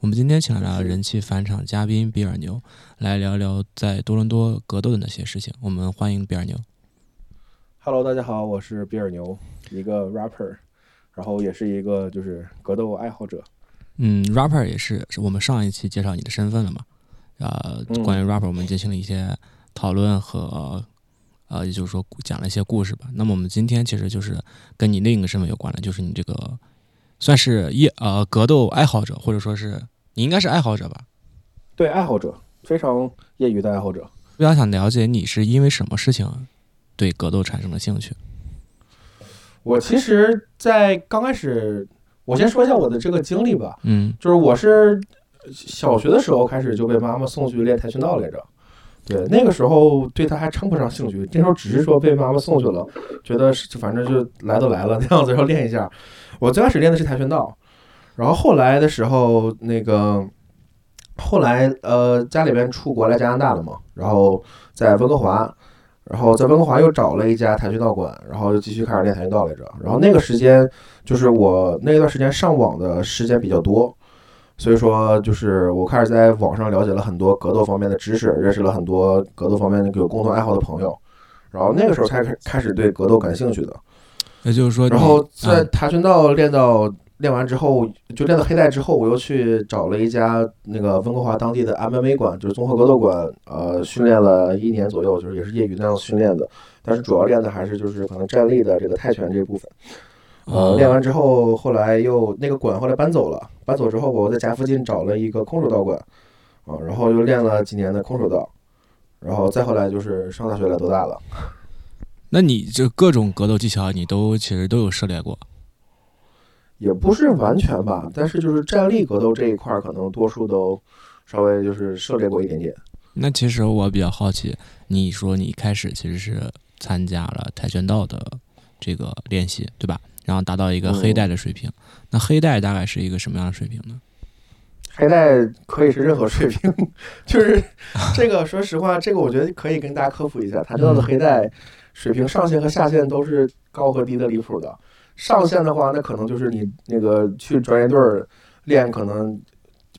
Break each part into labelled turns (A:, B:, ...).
A: 我们今天请来了人气返场嘉宾比尔牛，来聊聊在多伦多格斗的那些事情。我们欢迎比尔牛。
B: Hello，大家好，我是比尔牛，一个 rapper，然后也是一个就是格斗爱好者。
A: 嗯，rapper 也是，是我们上一期介绍你的身份了嘛？呃，
B: 嗯
A: 关于 rapper 我们进行了一些讨论和呃，也就是说讲了一些故事吧。那么我们今天其实就是跟你另一个身份有关的，就是你这个算是业呃格斗爱好者，或者说是你应该是爱好者吧？
B: 对，爱好者，非常业余的爱好者。
A: 比较想了解你是因为什么事情对格斗产生了兴趣？
B: 我其实，在刚开始，我先说一下我的这个经历吧，
A: 嗯
B: 就是我是小学的时候开始就被妈妈送去练跆拳道来着。对，那个时候对他还称不上兴趣，那时候只是说被妈妈送去了，觉得是反正就来都来了那样子要练一下。我最开始练的是跆拳道，然后后来的时候，那个后来呃家里边出国来加拿大了嘛，然后在温哥华，然后在温哥华又找了一家跆拳道馆，然后就继续开始练跆拳道来着。然后那个时间就是我那段时间上网的时间比较多，所以说就是我开始在网上了解了很多格斗方面的知识，认识了很多格斗方面有共同爱好的朋友，然后那个时候才开开始对格斗感兴趣的。
A: 也就是说，
B: 然后在
A: 啊
B: 跆拳道练到练完之后，就练到黑带之后，我又去找了一家那个温哥华当地的 MMA 馆，就是综合格斗馆，呃，训练了一年左右，就是也是业余那样训练的，但是主要练的还是就是可能站立的这个泰拳这一部分。呃，
A: 哦
B: 练完之后，后来又那个馆后来搬走了，搬走之后，我在家附近找了一个空手道馆，啊，然后又练了几年的空手道，然后再后来就是上大学来多大了。
A: 那你这各种格斗技巧你都其实都有涉猎过。
B: 也不是完全吧，但是就是站立格斗这一块儿，可能多数都稍微就是涉猎过一点点。
A: 那其实我比较好奇，你说你一开始其实是参加了跆拳道的这个练习，对吧？然后达到一个黑带的水平。那黑带大概是一个什么样的水平呢？
B: 黑带可以是任何水平，就是这个，说实话，这个我觉得可以跟大家科普一下，跆拳道的黑带水平上限和下限都是高和低的离谱的。上线的话，那可能就是你那个去专业队儿练，可能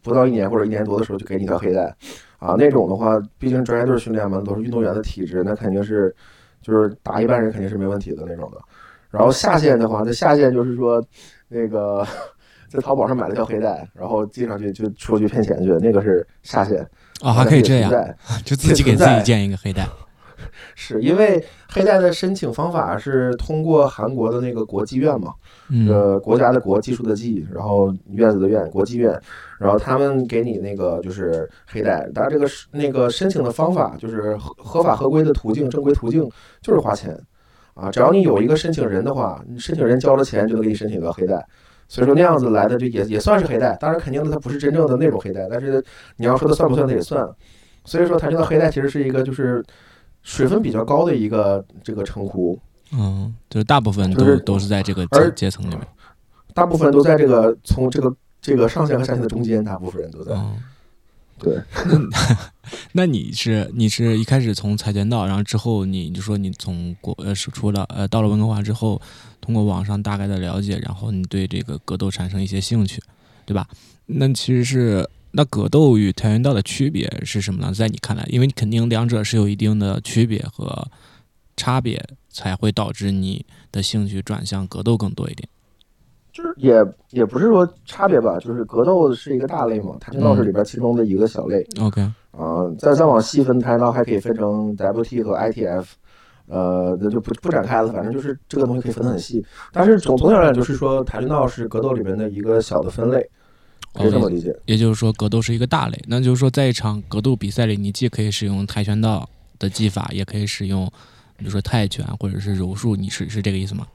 B: 不到一年或者一年多的时候就给你一条黑带啊。那种的话，毕竟专业队训练嘛，都是运动员的体质，那肯定是就是打一般人肯定是没问题的那种的。然后下线的话，那下线就是说那个在淘宝上买了条黑带，然后系上去就出去骗钱去，那个是下线。
A: 啊、还可以这样，
B: 样。
A: 就自己给自己建一个黑带。
B: 是因为黑带的申请方法是通过韩国的那个国际院嘛，
A: 嗯
B: 呃，国家的国，技术的技，然后院子的院，国际院，然后他们给你那个就是黑带，当然这个是那个申请的方法就是合合法合规的途径，正规途径就是花钱啊，只要你有一个申请人的话，你申请人交了钱就能给你申请个黑带。所以说那样子来的就也也算是黑带，当然肯定的它不是真正的那种黑带，但是你要说它算不算，它也算。所以说它这个黑带其实是一个就是水分比较高的一个这个称呼，
A: 嗯，就是大部分都、
B: 就是
A: 都是在这个阶阶层里面。
B: 大部分都在这个从这个这个上限和下限的中间，大部分人都在。
A: 嗯，
B: 对，
A: 那你是你是一开始从跆拳道，然后之后你就说你从国呃是出了呃到了温哥华之后，通过网上大概的了解，然后你对这个格斗产生一些兴趣，对吧？那其实是那格斗与跆拳道的区别是什么呢？在你看来，因为你肯定两者是有一定的区别和差别，才会导致你的兴趣转向格斗更多一点。
B: 就是也也不是说差别吧，就是格斗是一个大类嘛，跆拳道是里边其中的一个小类
A: OK，
B: 啊、再再往细分，跆拳道还可以分成 WT 和 ITF。呃，那就不不展开了，反正就是这个东西可以分得很细，但是总总体而言就是说，跆拳道是格斗里面的一个小的分类，可以这么理解。
A: 也就是说，格斗是一个大类。那就是说，在一场格斗比赛里，你既可以使用跆拳道的技法，也可以使用，比如说泰拳或者是柔术。你是是这个意思吗？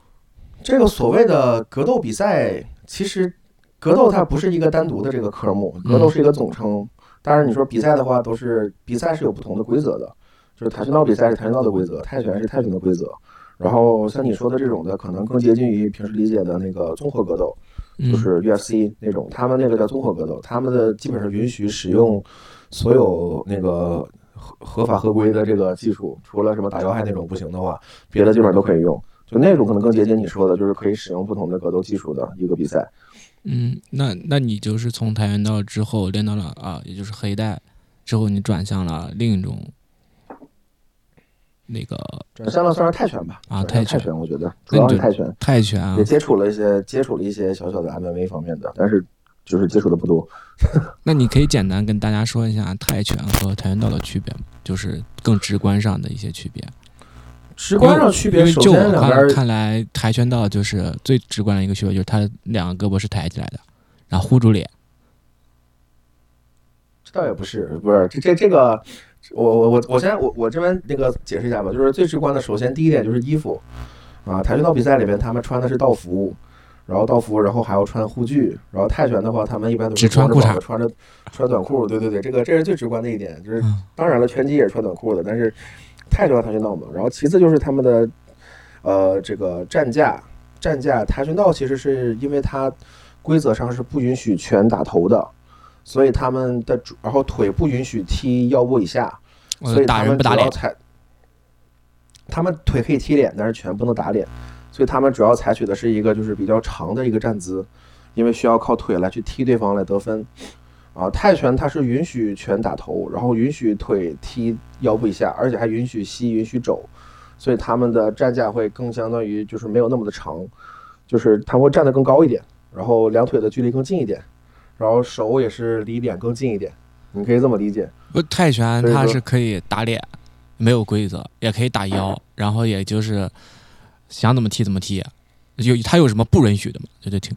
B: 这个所谓的格斗比赛，其实格斗它不是一个单独的这个科目，格斗是一个总称。当然，你说比赛的话，都是比赛是有不同的规则的。就是跆拳道比赛是跆拳道的规则，泰拳是泰拳的规则。然后像你说的这种的，可能更接近于平时理解的那个综合格斗，
A: 嗯
B: 就是 UFC 那种，他们那个叫综合格斗，他们的基本上允许使用所有那个合合法合规的这个技术，除了什么打要害那种不行的话，别的基本上都可以用。就那种可能更接近你说的，就是可以使用不同的格斗技术的一个比赛。
A: 嗯，那那你就是从跆拳道之后练到了啊，也就是黑带，之后你转向了另一种那个
B: 转向了算是泰拳吧，
A: 啊泰拳
B: 泰拳，我觉得主要是泰拳，
A: 泰拳啊
B: 也。接触了一些接触了一些小小的 MMA 方面的，但是就是接触的不多。
A: 那你可以简单跟大家说一下泰拳和跆拳道的区别吗？就是更直观上的一些区别。
B: 直观上区别，首
A: 因为就我看看来，跆拳道就是最直观的一个区别，就是它两个胳膊是抬起来的，然后护住脸。
B: 这倒也不是，不是这这这个，我我我我先我我这边那个解释一下吧，就是最直观的，首先第一点就是衣服啊，跆拳道比赛里面他们穿的是道服，然后道服，然后还要穿护具，然后泰拳的话，他们一般都是
A: 只穿裤衩
B: 穿着穿短裤，对对对，这个这是最直观的一点，就是
A: 嗯
B: 当然了，拳击也是穿短裤的，但是太重要跆拳道嘛，然后其次就是他们的呃这个战架，战架跆拳道其实是因为它规则上是不允许拳打头的。所以他们的主，然后腿不允许踢腰部以下，所以
A: 打
B: 他们
A: 人不打脸。
B: 主要采，他们腿可以踢脸，但是拳不能打脸，所以他们主要采取的是一个就是比较长的一个站姿，因为需要靠腿来去踢对方来得分。啊，泰拳它是允许拳打头，然后允许腿踢腰部以下，而且还允许膝、允许肘，所以他们的站架会更相当于就是没有那么的长，就是他们会站得更高一点，然后两腿的距离更近一点，然后手也是离脸更近一点，你可以这么理解。
A: 不，泰拳它是可以打脸，没有规则，也可以打腰，然后也就是想怎么踢怎么踢。有它有什么不允许的吗？这就挺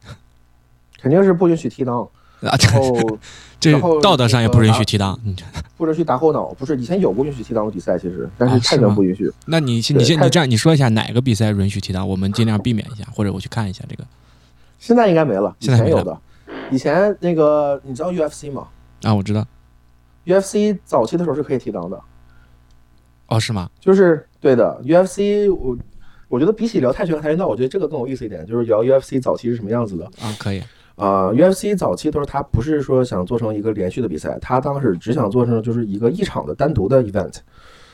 B: 肯定是不允许踢裆，
A: 啊，这
B: 然后
A: 这道德上也不允许
B: 那个
A: 踢裆。嗯
B: 不允许打后脑，不是以前有过允许踢裆的比赛，其实，但是泰拳不允许。
A: 那你先你先你这样你说一下哪个比赛允许踢裆，我们尽量避免一下，或者我去看一下这个
B: 现在应该没了，以
A: 现在没
B: 有的。以前那个你知道 UFC 吗
A: 啊，我知道
B: ？UFC 早期的时候是可以提档的，
A: 哦，是吗？
B: 就是对的。UFC 我我觉得比起聊泰拳和跆拳道，我觉得这个更有意思一点，就是聊 UFC 早期是什么样子的。
A: 啊，可以。
B: 啊、u f c 早期的时候，他不是说想做成一个连续的比赛，他当时只想做成就是一个一场的单独的 event。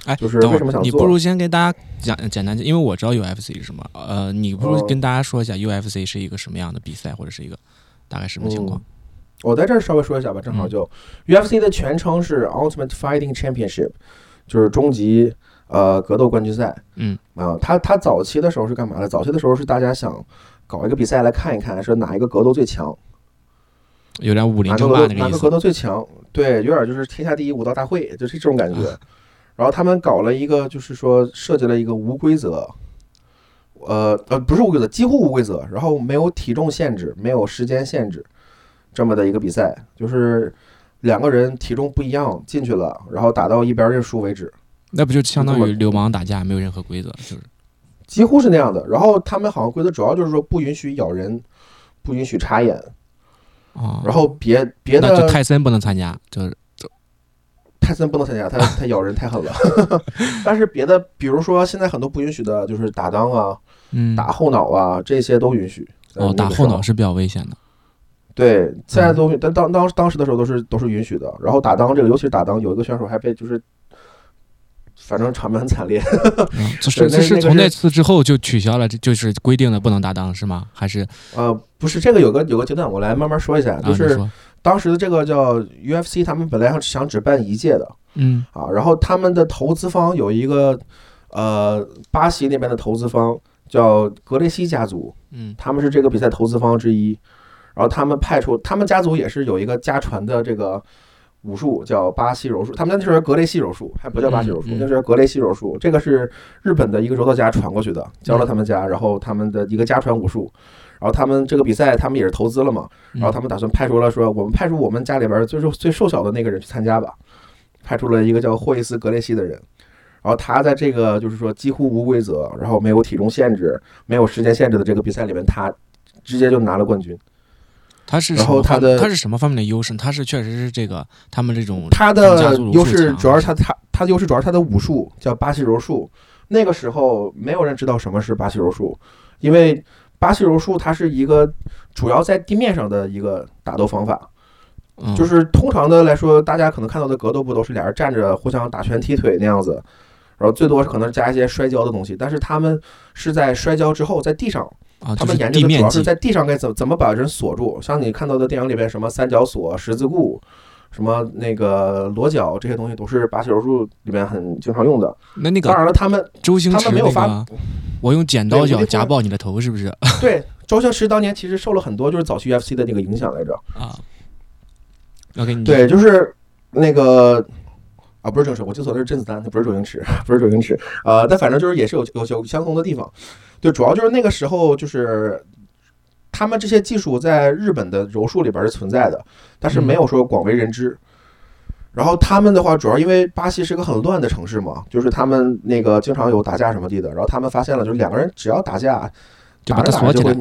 A: 哎，
B: 就是
A: 等会儿
B: 为什么想做
A: 你不如先给大家讲简单，因为我知道 UFC 是什么。呃，你不如
B: 哦
A: 跟大家说一下 UFC 是一个什么样的比赛，或者是一个大概什么情况？
B: 我在这儿稍微说一下吧，正好就、UFC 的全称是 Ultimate Fighting Championship，就是终极呃格斗冠军赛。
A: 嗯
B: 啊，他他早期的时候是干嘛的？早期的时候是大家想搞一个比赛来看一看，说哪一个格斗最强，
A: 有点武林争
B: 格斗哪个格
A: 霸那个格。
B: 斗最强？对，有点就是天下第一武道大会，就是这种感觉。然后他们搞了一个，就是说设计了一个无规则，呃呃，不是无规则，几乎无规则，然后没有体重限制，没有时间限制，这么的一个比赛，就是两个人体重不一样进去了，然后打到一边认输为止，
A: 那不就相当于流氓打架，没有任何规则，就是
B: 几乎是那样的。然后他们好像规则主要就是说不允许咬人，不允许插眼，
A: 啊。
B: 然后别别
A: 那就
B: 的
A: 泰森不能参加，就是
B: 泰森不能参加，他他 咬人太狠了。但是别的，比如说现在很多不允许的，就是打裆啊、
A: 嗯，
B: 打后脑啊，这些都允许。呃
A: 哦，打后脑是比较危险的。
B: 对，现在都，但当当当时的时候都是都是允许的。然后打裆这个，尤其是打裆，有一个选手还被就是，反正场面很惨烈。
A: 嗯，这是是从那次之后就取消了，这就是规定的不能打裆是吗？还是
B: 呃，不是这个有个有个阶段，我来慢慢说一下。
A: 啊？
B: 就是当时的这个叫 UFC，他们本来想想只办一届的
A: 嗯。
B: 啊，然后他们的投资方有一个呃巴西那边的投资方叫格雷西家族，
A: 嗯。
B: 他们是这个比赛投资方之一，然后他们派出他们家族也是有一个家传的这个武术叫巴西柔术，他们那时候格雷西柔术还不叫巴西柔术，
A: 嗯。嗯
B: 那时候格雷西柔术，这个是日本的一个柔道家传过去的，教了他们家，然后他们的一个家传武术，然后他们这个比赛他们也是投资了嘛，
A: 嗯
B: 然后他们打算派出了说我们派出我们家里边最瘦最瘦小的那个人去参加吧，派出了一个叫霍伊斯格雷西的人。然后他在这个就是说几乎无规则，然后没有体重限制、没有时间限制的这个比赛里面，他直接就拿了冠军。
A: 他是
B: 然后他的
A: 他是什么方面的优势？他是确实是这个他们这种
B: 他的优势主要是他他他的优势主要是他的武术叫巴西柔术。那个时候没有人知道什么是巴西柔术，因为巴西柔术它是一个主要在地面上的一个打斗方法。
A: 嗯
B: 就是通常的来说，大家可能看到的格斗不都是俩人站着互相打拳踢腿那样子，然后最多是可能加一些摔跤的东西。但是他们是在摔跤之后，在地上，
A: 啊，
B: 他们
A: 就是
B: 研究的主要是在地上该怎怎么把人锁住。像你看到的电影里边什么三角锁、十字固。什么那个裸脚这些东西都是巴西柔术里面很经常用的。
A: 那那个
B: 当然了，他们
A: 周星驰
B: 们没有发
A: 那个，我用剪刀脚夹爆你的头，是不是
B: 对周星驰当年其实受了很多就是早期 UFC 的那个影响来着。
A: 啊？OK，你
B: 对，就是那个啊，不是郑时，我记错了，是甄子丹，他不是周星驰，不是周星驰。呃，但反正就是也是有有有相同的地方。对，主要就是那个时候就是他们这些技术在日本的柔术里边是存在的，但是没有说广为人知。然后他们的话，主要因为巴西是个很乱的城市嘛，就是他们那个经常有打架什么地的。然后他们发现了，就是两个人只要打架，打着打着就会，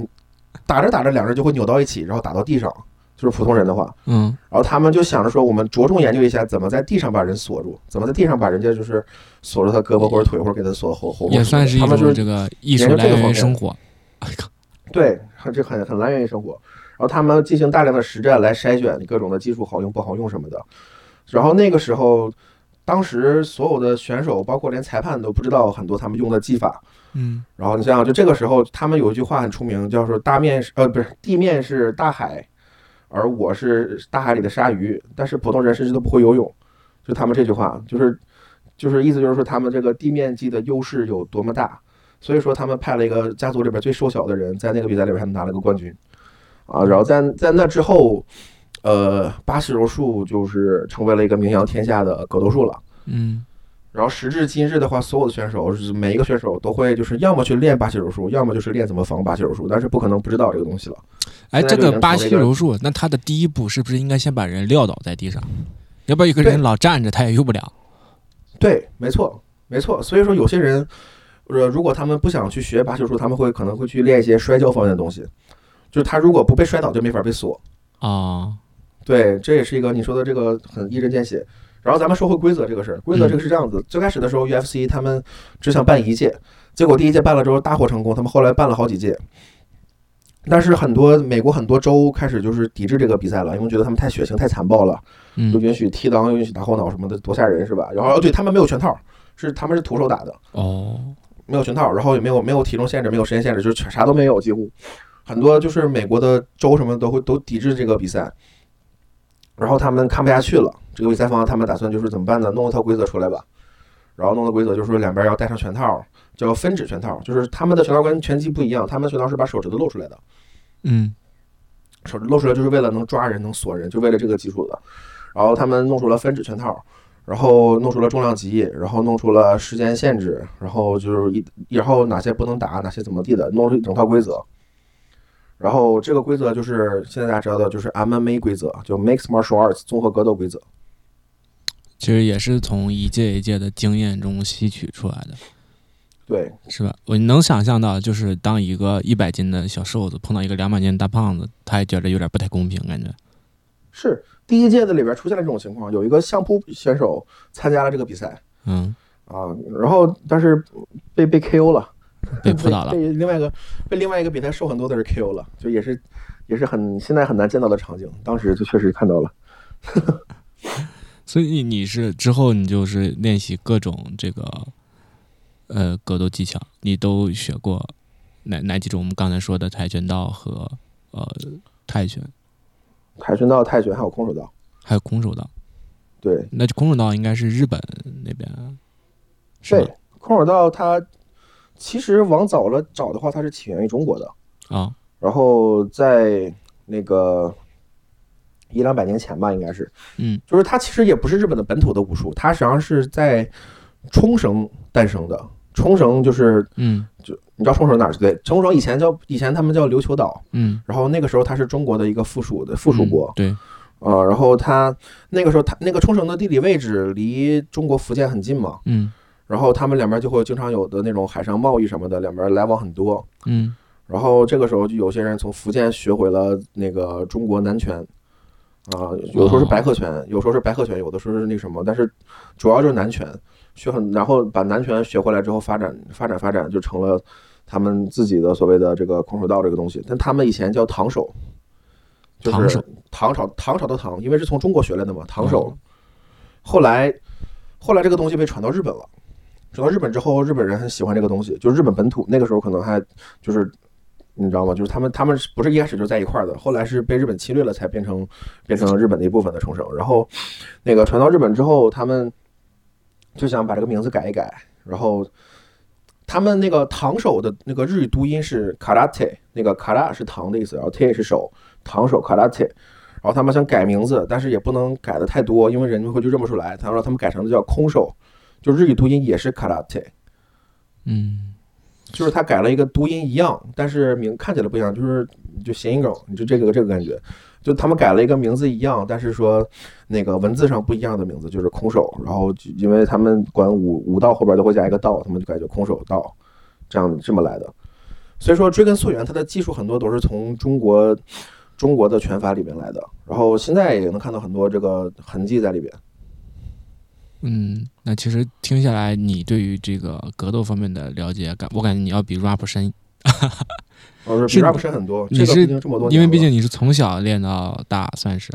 B: 打着打着两人就会扭到一起，然后打到地上。就是普通人的话，
A: 嗯
B: 然后他们就想着说，我们着重研究一下怎么在地上把人锁住，怎么在地上把人家就是锁住他胳膊或者腿，或者给他锁喉喉咙。
A: 也算是一
B: 他们就是
A: 种这个艺术来
B: 这个方面
A: 源于生活。哎靠
B: 对，很这很很来源于生活。然后他们进行大量的实战来筛选各种的技术好用不好用什么的。然后那个时候，当时所有的选手，包括连裁判都不知道很多他们用的技法。
A: 嗯
B: 然后你想想，就这个时候，他们有一句话很出名，叫说“大面是呃不是地面是大海，而我是大海里的鲨鱼”，但是普通人甚至都不会游泳。就他们这句话，就是就是意思就是说他们这个地面技的优势有多么大，所以说他们派了一个家族里边最瘦小的人，在那个比赛里边拿了个冠军，啊，然后在在那之后，呃，巴西柔术就是成为了一个名扬天下的格斗术了。
A: 嗯
B: 然后时至今日的话，所有的选手是每一个选手都会就是要么去练巴西柔术，要么就是练怎么防巴西柔术，但是不可能不知道这个东西了。
A: 哎，这个巴西柔术，那他的第一步是不是应该先把人撂倒在地上？要不然一个人老站着，他也用不了。
B: 对，没错，没错。所以说有些人，呃，如果他们不想去学巴球术，他们会可能会去练一些摔跤方面的东西。就是他如果不被摔倒，就没法被锁。
A: 啊，
B: 对，这也是一个你说的这个很一针见血。然后咱们说回规则这个事儿，规则这个是这样子：最开始的时候，UFC 他们只想办一届，结果第一届办了之后大获成功，他们后来办了好几届。但是很多美国很多州开始就是抵制这个比赛了，因为觉得他们太血腥、太残暴了，又
A: 嗯
B: 允许踢裆，又允许打后脑什么的，多吓人是吧？然后哦，对他们没有拳套，是他们是徒手打的，
A: 哦，
B: 没有拳套，然后也没有没有体重限制，没有时间限制，就是全啥都没有，几乎很多就是美国的州什么都会都抵制这个比赛，然后他们看不下去了，这个比赛方他们打算就是怎么办呢？弄一套规则出来吧，然后弄的规则就是说两边要戴上拳套，叫分指拳套，就是他们的拳套跟拳击不一样，他们的拳套是把手指头露出来的，
A: 嗯
B: 手指露出来就是为了能抓人、能锁人，就为了这个基础的。然后他们弄出了分指拳套，然后弄出了重量级，然后弄出了时间限制，然后就是一，然后哪些不能打，哪些怎么地的，弄出一整套规则。然后这个规则就是现在大家知道的，就是 MMA 规则，就 Mixed Martial Arts 综合格斗规则。
A: 其实也是从一届一届的经验中吸取出来的，
B: 对，
A: 是吧？我能想象到，就是当一个一百斤的小瘦子碰到一个两百斤的大胖子，他也觉得有点不太公平，感觉。
B: 是第一届的里边出现了这种情况，有一个相扑选手参加了这个比赛
A: 嗯，
B: 啊，然后但是被被 KO 了。
A: 被 扑倒了。
B: 被另外一个被另外一个比他瘦很多的人 KO 了，就也是也是很现在很难见到的场景，当时就确实看到了。
A: 所以你是之后你就是练习各种这个呃格斗技巧，你都学过哪哪几种？我们刚才说的跆拳道和呃泰拳，
B: 跆拳道、泰拳还有空手道，
A: 还有空手道。
B: 对
A: 那空手道应该是日本那边，
B: 对，空手道它其实往早了找的话，它是起源于中国的，
A: 啊，
B: 然后在那个一两百年前吧，应该是，
A: 嗯
B: 就是它其实也不是日本的本土的武术，它实际上是在冲绳诞生的。冲绳就是
A: 嗯
B: 你知道冲绳哪儿对？冲绳以前叫以前他们叫琉球岛，
A: 嗯，
B: 然后那个时候它是中国的一个附属的附属国
A: 嗯，对，
B: 呃，然后它那个时候它那个冲绳的地理位置离中国福建很近嘛，
A: 嗯
B: 然后他们两边就会经常有的那种海上贸易什么的，两边来往很多。
A: 嗯
B: 然后这个时候就有些人从福建学回了那个中国南拳，啊，有的时候是白鹤拳，有时候是白鹤拳，有的时候是那什么，但是主要就是南拳，学很，然后把南拳学回来之后发展发展发展，就成了他们自己的所谓的这个空手道这个东西。但他们以前叫唐手，就是
A: 唐
B: 朝唐朝的唐，因为是从中国学来的嘛，唐手
A: 哦。
B: 后来后来这个东西被传到日本了，传到日本之后，日本人很喜欢这个东西，就是日本本土那个时候可能还就是。你知道吗？就是他们，他们不是一开始就在一块儿的，后来是被日本侵略了，才变成变成了日本的一部分的重生。然后，那个传到日本之后，他们就想把这个名字改一改。然后，他们那个唐手的那个日语读音是 karate，那个 kara 是唐的意思，然后 te 是手，唐手 karate。然后他们想改名字，但是也不能改的太多，因为人们会就认不出来。他说他们改成的叫空手，就日语读音也是 karate。
A: 嗯，
B: 就是他改了一个读音一样，但是名看起来不一样，就是就谐音梗，你就这个这个感觉，就他们改了一个名字一样，但是说那个文字上不一样的名字，就是空手。然后因为他们管武武道后边都会加一个道，他们就改叫空手道，这样这么来的。所以说追根溯源，它的技术很多都是从中国中国的拳法里面来的。然后现在也能看到很多这个痕迹在里边。
A: 嗯，那其实听下来，你对于这个格斗方面的了解感，我感觉你要比 rap 深，
B: 我是 rap 深很多，
A: 你
B: 这个
A: 是
B: 这么多年，
A: 因为毕竟你是从小练到大，算是。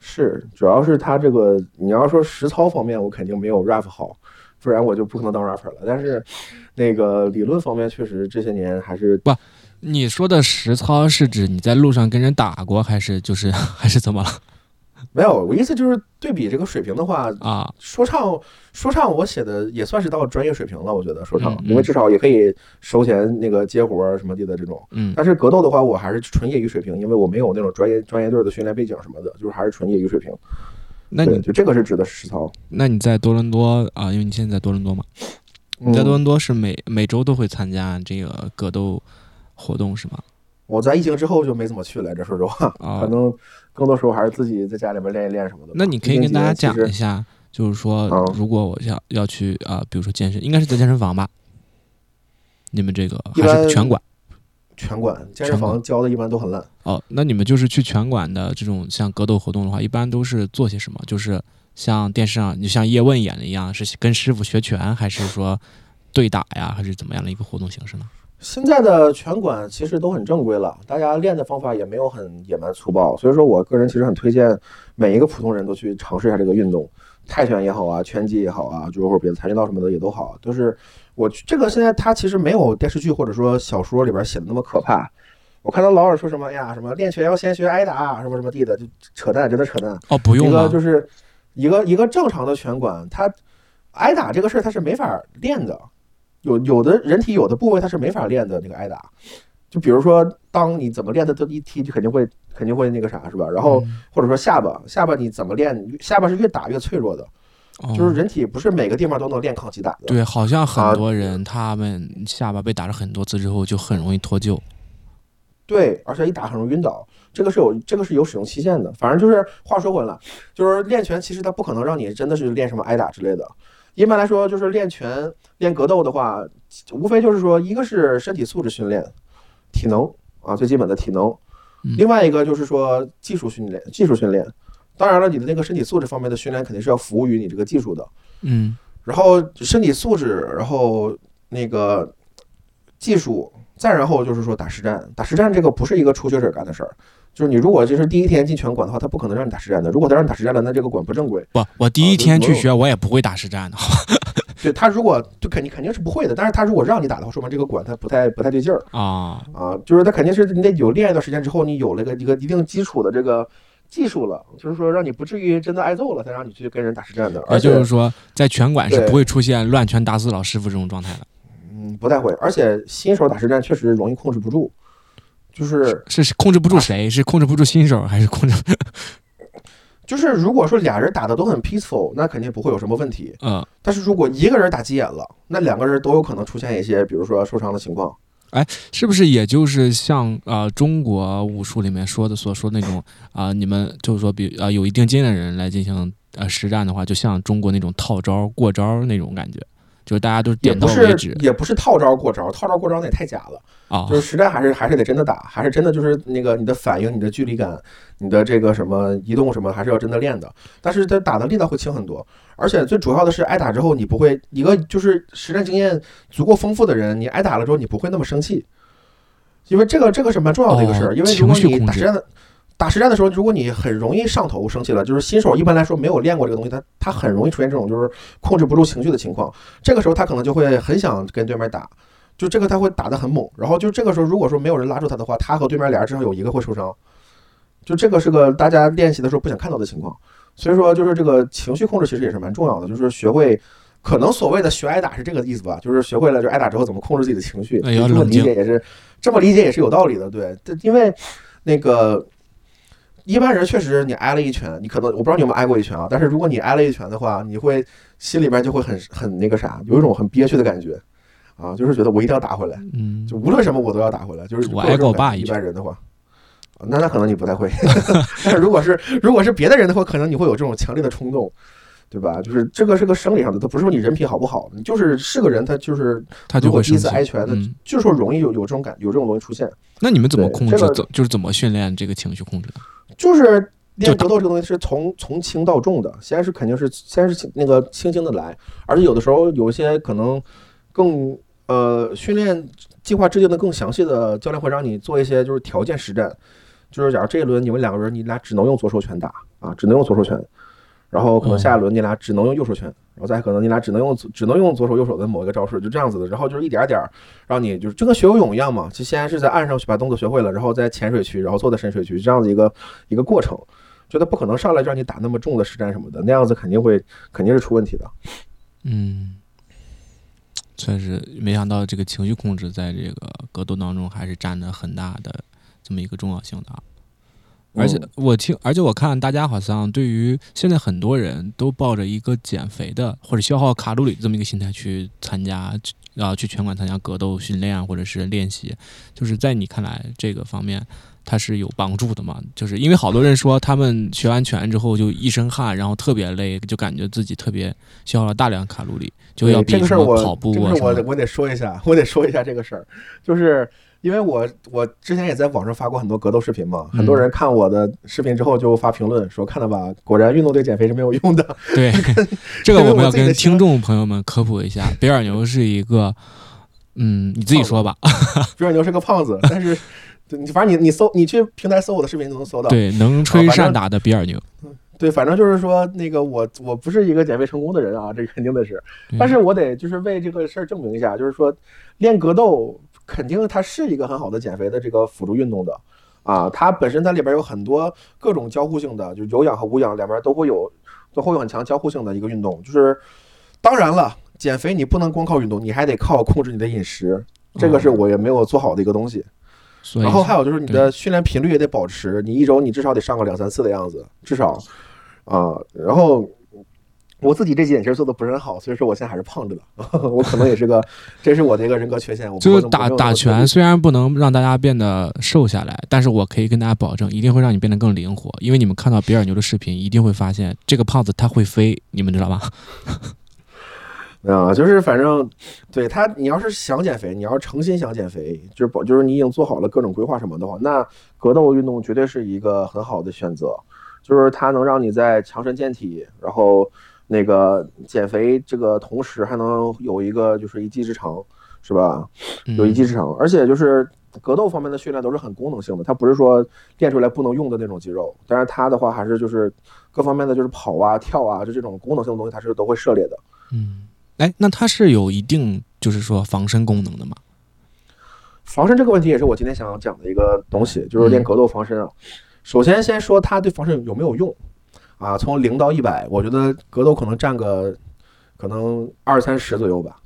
B: 是，主要是他这个，你要说实操方面，我肯定没有 rap 好，不然我就不可能当 rapper 了。但是，那个理论方面，确实这些年还是不
A: 你说的实操是指你在路上跟人打过，还是就是 还是怎么了
B: 没有。我意思就是对比这个水平的话，
A: 啊？
B: 说唱说唱我写的也算是到专业水平了，我觉得说唱，
A: 嗯嗯
B: 因为至少也可以收钱那个接活儿什么的这种。
A: 嗯
B: 但是格斗的话，我还是纯业余水平，因为我没有那种专业专业队的训练背景什么的，就是还是纯业余水平。
A: 那你
B: 就这个是指的实操。
A: 那你在多伦多啊？因为你现在在多伦多嘛，你在多
B: 嗯，
A: 伦多是每每周都会参加这个格斗活动是吗？
B: 我在疫情之后就没怎么去来着，说实话，
A: 啊
B: 可能更多时候还是自己在家里边练一练什么的。
A: 那你可以跟大家讲一下，就是说
B: 嗯，
A: 如果我要要去啊、比如说健身，应该是在健身房吧？你们这个还是拳馆
B: 拳馆、健身房教的一般都很烂。
A: 哦？那你们就是去拳馆的这种像格斗活动的话，一般都是做些什么？就是像电视上，你像叶问演的一样，是跟师傅学拳，还是说对打呀，还是怎么样的一个活动形式呢？
B: 现在的拳馆其实都很正规了，大家练的方法也没有很野蛮粗暴，所以说我个人其实很推荐每一个普通人都去尝试一下这个运动，泰拳也好啊，拳击也好啊，就是或者别的跆拳道什么的也都好，就是我这个现在它其实没有电视剧或者说小说里边写的那么可怕。我看到老尔说什么哎呀，什么练拳要先学挨打，什么什么地的，就扯淡，真的扯淡。
A: 哦，不用
B: 一个？就是一个一个正常的拳馆，他挨打这个事儿它是没法练的，有有的人体有的部位它是没法练的那个挨打，就比如说当你怎么练的都一踢就肯定会肯定会那个啥是吧？然后
A: 嗯
B: 或者说下巴下巴你怎么练，下巴是越打越脆弱的，
A: 哦
B: 就是人体不是每个地方都能练抗击打的。
A: 对，好像
B: 啊
A: 很多人他们下巴被打了很多次之后，就很容易脱臼。
B: 对，而且一打很容易晕倒，这个是有这个是有使用期限的。反正就是话说回来，就是练拳其实它不可能让你真的是练什么挨打之类的。一般来说，就是练拳、练格斗的话，无非就是说，一个是身体素质训练，体能啊，最基本的体能；
A: 嗯
B: 另外一个就是说技术训练，技术训练。当然了，你的那个身体素质方面的训练肯定是要服务于你这个技术的。
A: 嗯
B: 然后身体素质，然后那个技术，再然后就是说打实战。打实战这个不是一个初学者干的事儿，就是你如果就是第一天进拳馆的话，他不可能让你打实战的。如果他让你打实战了，那这个馆不正规。
A: 不，我第一天去学，我也不会打实战的。
B: 对他如果就肯定肯定是不会的，但是他如果让你打的话，说明这个馆他不太不太对劲儿
A: 啊，
B: 啊。就是他肯定是你得有练一段时间之后，你有了个一个一定基础的这个技术了，就是说让你不至于真的挨揍了，才让你去跟人打实战的。而
A: 也
B: 且
A: 就是说，在拳馆是不会出现乱拳打死老师傅这种状态的。
B: 嗯不太会，而且新手打实战确实容易控制不住，就是
A: 是是控制不住谁？是控制不住新手，还是控制？
B: 就是如果说俩人打的都很 peaceful，那肯定不会有什么问题。
A: 嗯，
B: 但是如果一个人打急眼了，那两个人都有可能出现一些，比如说受伤的情况。
A: 哎是不是也就是像啊、呃中国武术里面说的所说的那种啊、你们就是说比啊、有一定经验的人来进行呃实战的话，就像中国那种套招过招那种感觉，就是大家都是点
B: 也不是
A: 到为止
B: 也不是套招过招，套招过招那也太假了。
A: 啊
B: 就是实战还是还是得真的打，还是真的就是那个你的反应、你的距离感、你的这个什么移动什么，还是要真的练的。但是他打的力道会轻很多，而且最主要的是挨打之后你不会一个就是实战经验足够丰富的人，你挨打了之后你不会那么生气，因为这个这个是蛮重要的一个事儿。
A: 哦
B: 因为如果你打实战的打实战的时候，如果你很容易上头生气了，就是新手一般来说没有练过这个东西，他他很容易出现这种就是控制不住情绪的情况。这个时候他可能就会很想跟对面打。就这个他会打得很猛，然后就这个时候如果说没有人拉住他的话，他和对面俩人至少有一个会受伤，就这个是个大家练习的时候不想看到的情况，所以说就是这个情绪控制其实也是蛮重要的，就是学会，可能所谓的学挨打是这个意思吧，就是学会了就挨打之后怎么控制自己的情绪，
A: 哎
B: 这么理解也是这么理解也是有道理的，对，这因为那个。一般人确实，你挨了一拳，你可能我不知道你有没有挨过一拳啊，但是如果你挨了一拳的话，你会心里边就会很很那个啥，有一种很憋屈的感觉，啊，就是觉得我一定要打回来，
A: 嗯
B: 就无论什么我都要打回来，就是
A: 我挨过我爸
B: 一般人的话，啊那那可能你不太会，但是如果是如果是别的人的话，可能你会有这种强烈的冲动，对吧？就是这个是个生理上的，它不是说你人品好不好，你就是是个人，他就是
A: 他就
B: 会第一次挨拳的，
A: 嗯
B: 就是说容易有有这种感有这种东西出现，
A: 那你们怎么控制？怎就是怎么训练这个情绪控制的？
B: 就是练格斗这个东西是从从轻到重的，先是肯定是先是轻那个轻轻的来，而且有的时候有一些可能更呃训练计划制定的更详细的教练会让你做一些就是条件实战，就是假如这一轮你们两个人你俩只能用左手拳打啊，只能用左手拳，然后可能下一轮你俩只能用右手拳，然后再可能你俩只能用只能用左手右手的某一个招式，就这样子的，然后就是一点点儿让你就是就跟学游泳一样嘛，就先是在岸上去把动作学会了，然后在浅水区，然后做在深水区这样子一个一个过程。觉得不可能上来就让你打那么重的实战什么的，那样子肯定会肯定是出问题的。
A: 嗯，确实没想到这个情绪控制在这个格斗当中还是占着很大的这么一个重要性的啊。而且
B: 嗯
A: 我听，而且我看大家好像对于现在很多人都抱着一个减肥的或者消耗卡路里这么一个心态去参加，啊，去拳馆参加格斗训练或者是练习，就是在你看来这个方面它是有帮助的吗？就是因为好多人说他们学完拳之后就一身汗，然后特别累，就感觉自己特别消耗了大量卡路里，就要
B: 对
A: 比什么跑步
B: 这个
A: 啊什么的。
B: 事儿我我得说一下，我得说一下这个事儿，就是因为我我之前也在网上发过很多格斗视频嘛，很多
A: 嗯
B: 人看我的视频之后就发评论说看了吧，果然运动对减肥是没有用的。
A: 对，这个我们要跟听众朋友们科普一下，比尔牛是一个，嗯，你自己说吧。
B: 比尔牛是个胖子，但是对你反正你你搜你去平台搜我的视频就能搜到。
A: 对，能吹善打的比尔牛。
B: 对，反正就是说那个我我不是一个减肥成功的人啊，这肯定的是。但是我得就是为这个事儿证明一下，就是说练格斗肯定它是一个很好的减肥的这个辅助运动的啊，它本身它里边有很多各种交互性的，就是有氧和无氧两边都会有都会有很强交互性的一个运动。就是当然了，减肥你不能光靠运动，你还得靠控制你的饮食，这个是
A: 嗯
B: 我也没有做好的一个东西。然后还有就是你的训练频率也得保持，你一周你至少得上个两三次的样子，至少啊、然后我自己这几点其实做的不是很好，所以说我现在还是胖着的，我可能也是个，这是我的一个人格缺陷。我
A: 就是打打拳，虽然不能让大家变得瘦下来，但是我可以跟大家保证，一定会让你变得更灵活。因为你们看到比尔牛的视频，一定会发现这个胖子他会飞，你们知道吧？
B: 啊，就是反正对他，你要是想减肥，你要是诚心想减肥，就是保，就是你已经做好了各种规划什么的话，那格斗运动绝对是一个很好的选择。就是它能让你在强身健体，然后那个减肥这个同时还能有一个就是一技之长，是吧？有一技
A: 嗯
B: 之长，而且就是格斗方面的训练都是很功能性的，它不是说练出来不能用的那种肌肉，但是它的话还是就是各方面的就是跑啊、跳啊，就这种功能性的东西它是都会涉猎的。
A: 嗯，哎，那它是有一定就是说防身功能的吗？
B: 防身这个问题也是我今天想要讲的一个东西，就是练格斗防身啊。首先先说它对防身有没有用啊？从零到一百，我觉得格斗可能占个可能二三十左右吧。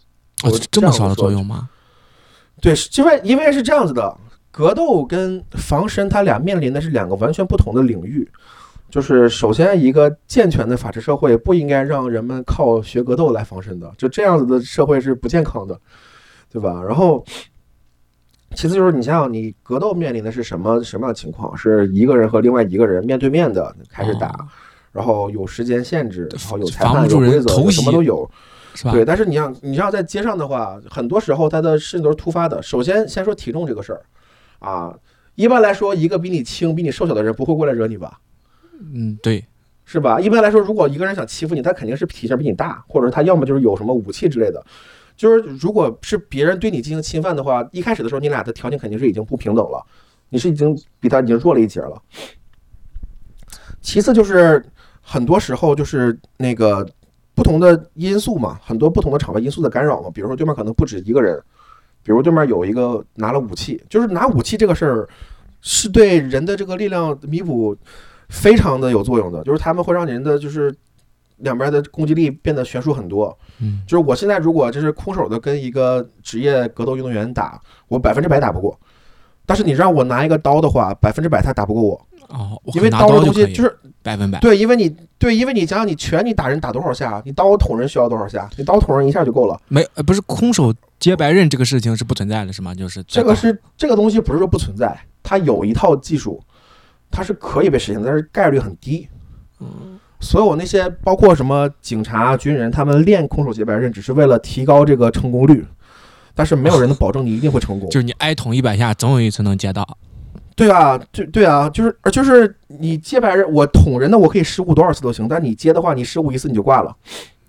A: 哦
B: 我，
A: 这么少的作用吗？
B: 对，是因为因为是这样子的，格斗跟防身它俩面临的是两个完全不同的领域。就是首先，一个健全的法治社会不应该让人们靠学格斗来防身的，就这样子的社会是不健康的，对吧？然后，其次就是你想想，你格斗面临的是什么什么样的情况？是一个人和另外一个人面对面的开始打，
A: 哦
B: 然后有时间限制，然后有裁判、有规则，什么都有。
A: 是吧？
B: 对，但是你要你要在街上的话，很多时候他的事情都是突发的。首先，先说体重这个事儿，啊，一般来说，一个比你轻、比你瘦小的人不会过来惹你吧，
A: 嗯，对，
B: 是吧？一般来说，如果一个人想欺负你，他肯定是体型比你大，或者是他要么就是有什么武器之类的。就是如果是别人对你进行侵犯的话，一开始的时候你俩的条件肯定是已经不平等了，你是已经比他已经弱了一截了。其次就是很多时候就是那个不同的因素嘛，很多不同的场外因素的干扰嘛，比如说对面可能不止一个人，比如对面有一个拿了武器，就是拿武器这个事儿是对人的这个力量弥补非常的有作用的，就是他们会让人的就是两边的攻击力变得悬殊很多。
A: 嗯，
B: 就是我现在如果就是空手的跟一个职业格斗运动员打，我百分之百打不过。但是你让我拿一个刀的话，百分之百他打不过我，
A: 哦，
B: 因为刀的东西
A: 就
B: 是
A: 百分百，
B: 对，因为你对，因为你想想你拳你打人打多少下，你刀捅人需要多少下，你刀捅人一下就够了。
A: 没呃不是空手接白刃这个事情是不存在的，是吗？就是
B: 这个是这个东西不是说不存在，它有一套技术，它是可以被实现的，但是概率很低。嗯所有那些包括什么警察、军人，他们练空手接白刃，只是为了提高这个成功率，但是没有人能保证你一定会成功。
A: 就是你挨捅一百下，总有一次能接到。
B: 对啊，就对啊，就是呃就是你接白人，我捅人的，我可以失误多少次都行，但你接的话，你失误一次你就挂了。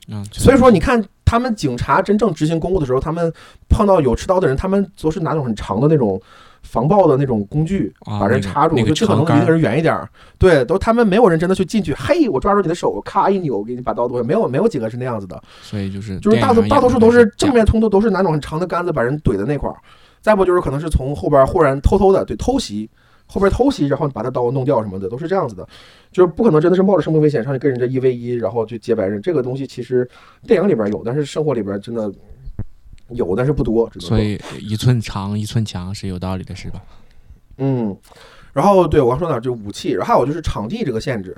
A: 嗯，
B: 所以说，你看他们警察真正执行公务的时候，他们碰到有持刀的人，他们都是拿那种很长的那种防爆的那种工具，
A: 啊
B: 把人插住，
A: 那个
B: 就尽可能离那个人远一点儿。对，都他们没有人真的去进去，嘿，我抓住你的手，咔一扭，给你把刀夺下，没有没有几个是那样子的，
A: 所以就是
B: 就是大多大多数都是正面冲突，都是拿那种很长的杆子把人怼在那块儿，再不就是可能是从后边忽然偷偷的对偷袭。后边偷袭，然后把他刀弄掉什么的，都是这样子的，就是不可能真的是冒着生命危险上去跟人家一 v 一，然后去接白刃。这个东西其实电影里边有，但是生活里边真的有，但是不多。
A: 所以一寸长一寸强是有道理的，是吧？
B: 嗯，然后对我刚说哪就武器，然后还有就是场地这个限制，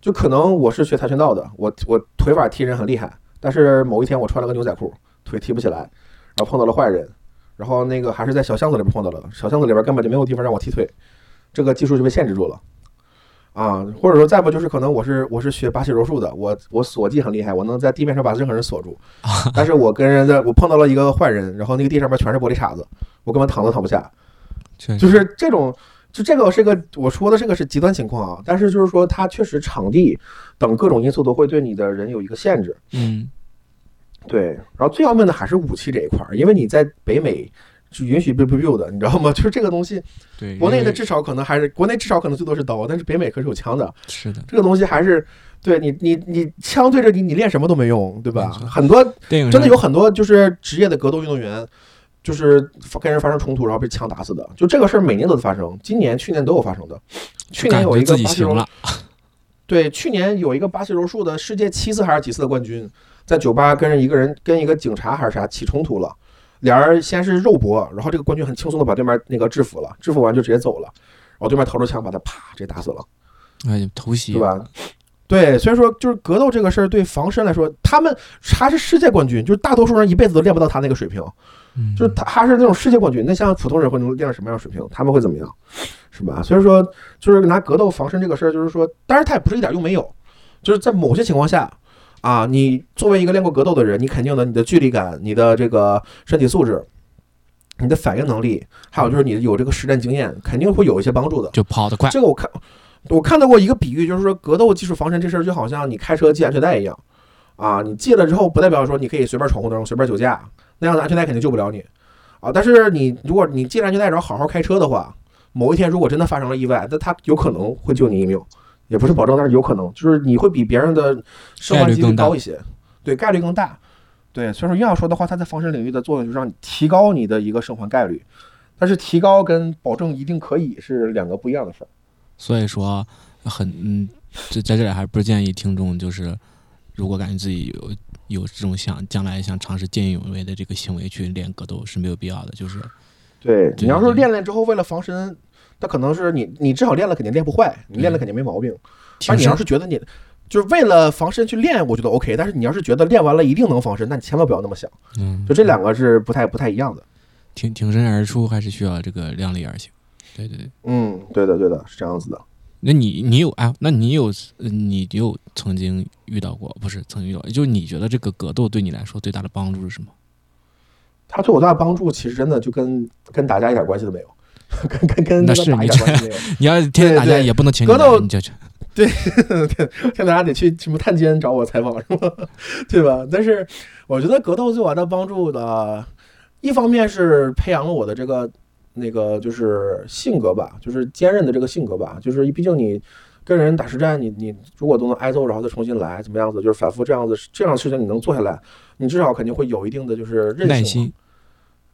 B: 就可能我是学跆拳道的，我我腿法踢人很厉害，但是某一天我穿了个牛仔裤，腿踢不起来，然后碰到了坏人，然后那个还是在小巷子里边碰到了，小巷子里边根本就没有地方让我踢腿，这个技术就被限制住了。啊，或者说再不就是可能我是我是学巴西柔术的，我我锁技很厉害，我能在地面上把任何人锁住，但是我跟人家我碰到了一个坏人，然后那个地上面全是玻璃碴子，我根本躺都躺不下，就是这种，就这个是个我说的这个是极端情况啊，但是就是说它确实场地等各种因素都会对你的人有一个限制，
A: 嗯，
B: 对，然后最要命的还是武器这一块儿，因为你在北美是允许 biu biu biu 的，你知道吗？就是这个东西，
A: 对，
B: 国内的至少可能还是国内至少可能最多是刀，但是北美可是有枪的，
A: 是的，
B: 这个东西还是对你你你枪对着你，你练什么都没用，对吧？很多真的有很多就是职业的格斗运动员，就是跟人发生冲突，然后被枪打死的。就这个事儿每年都在发生，今年、去年都有发生的。去年有一个巴西柔
A: 行了，
B: 对，去年有一个巴西柔术的世界七次还是几次的冠军，在酒吧跟人一个人跟一个警察还是啥起冲突了，俩人先是肉搏，然后这个冠军很轻松的把对面那个制服了，制服完就直接走了，然后对面掏出枪把他啪直接打死了。
A: 哎，偷袭
B: 对？吧？对，所以说就是格斗这个事儿，对防身来说，他们他是世界冠军，就是大多数人一辈子都练不到他那个水平，
A: 嗯，
B: 就是他他是那种世界冠军，那像普通人会能练到什么样的水平？他们会怎么样？是吧？所以说，就是拿格斗防身这个事儿，就是说，当然他也不是一点用没有，就是在某些情况下。啊，你作为一个练过格斗的人，你肯定的，你的距离感、你的这个身体素质、你的反应能力，还有就是你有这个实战经验，肯定会有一些帮助的。
A: 就跑得快，
B: 这个我看我看到过一个比喻，就是说格斗技术防身这事儿就好像你开车系安全带一样啊，你系了之后不代表说你可以随便闯红灯、随便酒驾，那样的安全带肯定救不了你啊。但是你如果你系了安全带然后好好开车的话，某一天如果真的发生了意外，那它有可能会救你一命，也不是保证，但是有可能，就是你会比别人的生还几率
A: 更
B: 高一些，对，概率更大。对，所以说硬要说的话，它在防身领域的作用就是让你提高你的一个生还概率，但是提高跟保证一定可以是两个不一样的事儿。
A: 所以说很嗯，这在这里还是不建议听众就是，如果感觉自己有有这种想将来想尝试见义勇为的这个行为去练格斗是没有必要的，就是
B: 对
A: 对
B: 你要是练练之后为了防身，那可能是你你至少练了肯定练不坏，你练了肯定没毛病。但你要是觉得你就是为了防身去练，我觉得 OK。但是你要是觉得练完了一定能防身，那你千万不要那么想。
A: 嗯，
B: 就这两个是不太不太一样的。
A: 挺挺身而出还是需要这个量力而行。对对对，
B: 嗯，对的对的，是这样子的。
A: 那你你有哎，那你有呃你有曾经遇到过，不是曾经遇到，就是你觉得这个格斗对你来说最大的帮助是什么？
B: 它对我最大的帮助，其实真的就跟跟打架一点关系都没有，跟跟跟
A: 那是
B: 一点关系。
A: 你要天天打架
B: 对对
A: 也不能请
B: 格斗
A: 你就去
B: 对，现在大家得去什么探监找我采访是吧？对吧？但是我觉得格斗对我的帮助的，一方面是培养了我的这个那个就是性格吧，就是坚韧的这个性格吧，就是毕竟你。跟人打实战，你你如果都能挨揍，然后再重新来，怎么样子？就是反复这样子，这样的事情你能做下来，你至少肯定会有一定的就是韧性
A: 耐心。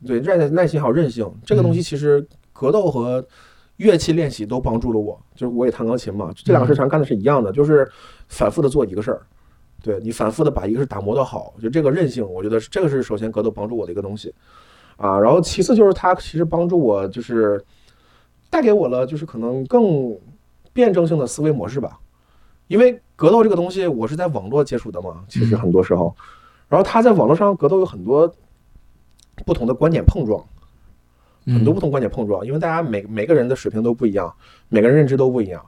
B: 对，耐耐心还有韧性，这个东西其实格斗和乐器练习都帮助了我。就是我也弹钢琴嘛，这两个事情干的是一样的，就是反复的做一个事儿。对你反复的把一个是打磨的好，就这个韧性，我觉得这个是首先格斗帮助我的一个东西啊。然后其次就是它其实帮助我就是带给我了就是可能更辩证性的思维模式吧。因为格斗这个东西，我是在网络接触的嘛，其实很多时候，然后他在网络上格斗有很多不同的观点碰撞，很多不
A: 嗯
B: 同观点碰撞，因为大家每每个人的水平都不一样，每个人认知都不一样，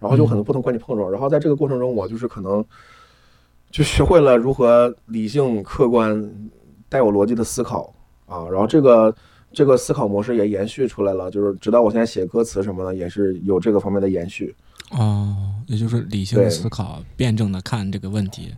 B: 然后就很多不同观点碰撞，然后在这个过程中，我就是可能就学会了如何理性、客观、带有逻辑的思考啊，然后这个这个思考模式也延续出来了，就是直到我现在写歌词什么的，也是有这个方面的延续。
A: 哦，也就是理性的思考、辩证的看这个问题，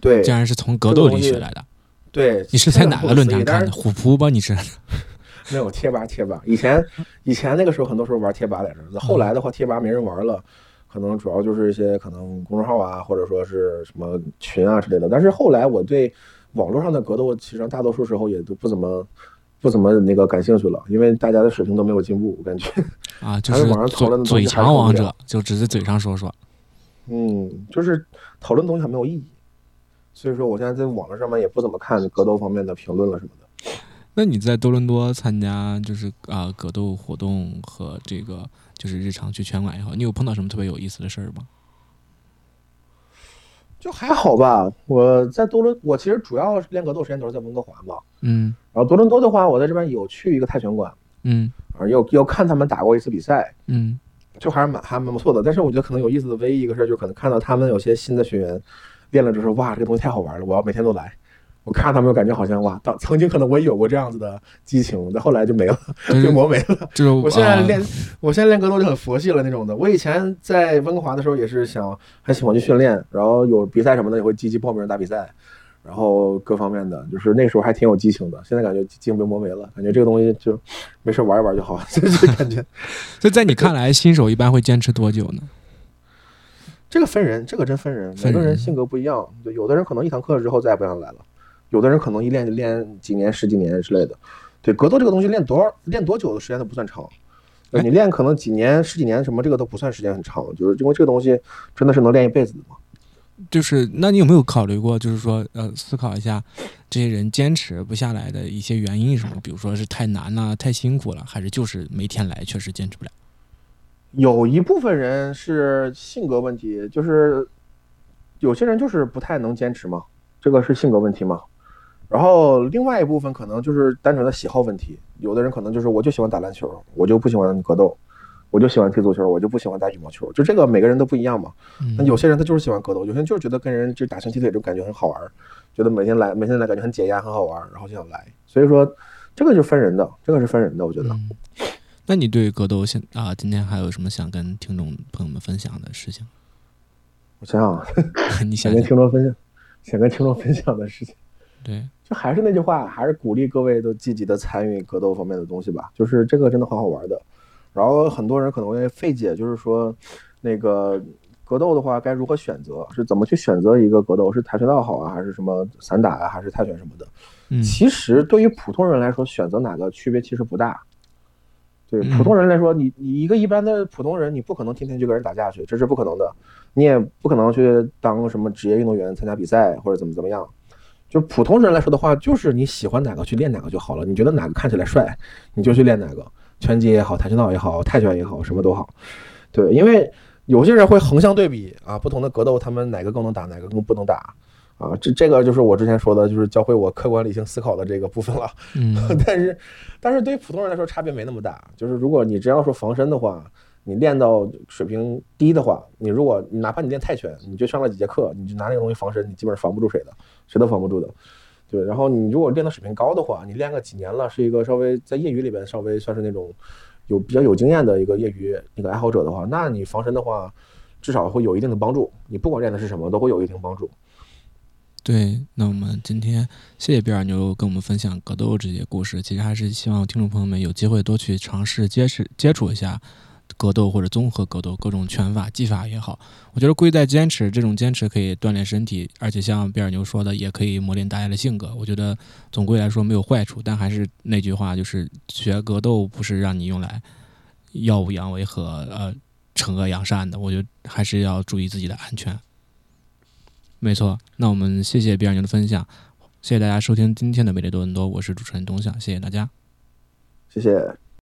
B: 对
A: 竟然是从格斗里学来的。
B: 对，
A: 你是在哪个论坛看的？虎扑吧？你是？
B: 没有贴吧，贴吧。以前以前那个时候，很多时候玩贴吧来着。后来的话，贴吧没人玩了，可能主要就是一些可能公众号啊，或者说是什么群啊之类的。但是后来我对网络上的格斗，其实上大多数时候也都不怎么不怎么那个感兴趣了，因为大家的水平都没有进步，我感觉。
A: 啊，就
B: 是网上讨论的
A: 嘴强王者，就只是嘴上说说。
B: 嗯，就是讨论东西很没有意义。所以说，我现在在网络上面也不怎么看格斗方面的评论了什么的。
A: 那你在多伦多参加就是啊、格斗活动和这个就是日常去拳馆也好，你有碰到什么特别有意思的事儿吗？
B: 就还好吧。我在多伦，我其实主要练格斗时间都是在温哥华嘛。
A: 嗯
B: 然后多伦多的话，我在这边有去一个泰拳馆，
A: 嗯
B: 啊，有有看他们打过一次比赛，
A: 嗯
B: 就还是蛮还蛮不错的。但是我觉得可能有意思的唯一一个事儿，就是可能看到他们有些新的学员练了之后，哇，这个东西太好玩了，我要每天都来。我看他们，感觉好像哇，当曾经可能我也有过这样子的激情，但后来就没了，
A: 就
B: 就是磨没了。
A: 就是
B: 我现在
A: 啊
B: 练，我现在练格斗就很佛系了那种的。我以前在温哥华的时候也是想很喜欢去训练，然后有比赛什么的也会积极报名打比赛，然后各方面的，就是那时候还挺有激情的。现在感觉激情被磨没了，感觉这个东西就没事玩一玩就好，就是感觉
A: 所以在你看来，新手一般会坚持多久呢？
B: 这个分人，这个真分人，
A: 分人
B: 每个人性格不一样。对，有的人可能一堂课之后再也不想来了，有的人可能一练就练几年、十几年之类的。对，格斗这个东西练多少、练多久的时间都不算长。呃你练可能几年、十几年什么，这个都不算时间很长，就是因为这个东西真的是能练一辈子的嘛。
A: 就是那你有没有考虑过，就是说呃，思考一下这些人坚持不下来的一些原因是什么？比如说是太难了、太辛苦了，还是就是没天来，确实坚持不了？
B: 有一部分人是性格问题，就是有些人就是不太能坚持嘛，这个是性格问题嘛。然后另外一部分可能就是单纯的喜好问题，有的人可能就是我就喜欢打篮球，我就不喜欢格斗，我就喜欢踢足球，我就不喜欢打羽毛球，就这个每个人都不一样嘛。
A: 嗯
B: 那有些人他就是喜欢格斗，有些人就是觉得跟人就打拳击腿就感觉很好玩，觉得每天来每天来感觉很解压很好玩，然后就想来。所以说这个就分人的，这个是分人的，我觉得。
A: 嗯，那你对格斗现啊，今天还有什么想跟听众朋友们分享的事情？
B: 我想想啊，
A: 你
B: 想跟听众分享，想跟听众分享的事情。
A: 对，
B: 就还是那句话，还是鼓励各位都积极的参与格斗方面的东西吧。就是这个真的很好玩的。然后很多人可能会费解，就是说，那个格斗的话该如何选择？是怎么去选择一个格斗？是跆拳道好啊，还是什么散打啊，还是泰拳什么的？
A: 嗯
B: 其实对于普通人来说，选择哪个区别其实不大。对
A: 嗯
B: 普通人来说，你你一个一般的普通人，你不可能天天去跟人打架去，这是不可能的。你也不可能去当什么职业运动员参加比赛或者怎么怎么样。就普通人来说的话，就是你喜欢哪个去练哪个就好了。你觉得哪个看起来帅，你就去练哪个，拳击也好，跆拳道也好，泰拳也好，什么都好。对，因为有些人会横向对比啊，不同的格斗，他们哪个更能打，哪个更不能打啊。这这个就是我之前说的，就是教会我客观理性思考的这个部分了。
A: 嗯
B: 但是，但是对于普通人来说差别没那么大。就是如果你真要说防身的话，你练到水平低的话，你如果哪怕你练泰拳，你就上了几节课，你就拿那个东西防身，你基本上防不住谁的，谁都防不住的。对，然后你如果练到水平高的话，你练个几年了，是一个稍微在业余里边稍微算是那种有比较有经验的一个业余那个爱好者的话，那你防身的话，至少会有一定的帮助。你不管练的是什么，都会有一定帮助。
A: 对，那我们今天谢谢比尔牛跟我们分享格斗这些故事。其实还是希望听众朋友们有机会多去尝试接触接触一下格斗或者综合格斗，各种拳法技法也好。我觉得贵在坚持，这种坚持可以锻炼身体，而且像比尔牛说的，也可以磨练大家的性格。我觉得总归来说没有坏处，但还是那句话，就是学格斗不是让你用来耀武扬威和呃惩恶扬善的。我觉得还是要注意自己的安全。没错，那我们谢谢比尔牛的分享，谢谢大家收听今天的美丽多伦多，我是主持人东向，谢谢大家，
B: 谢谢。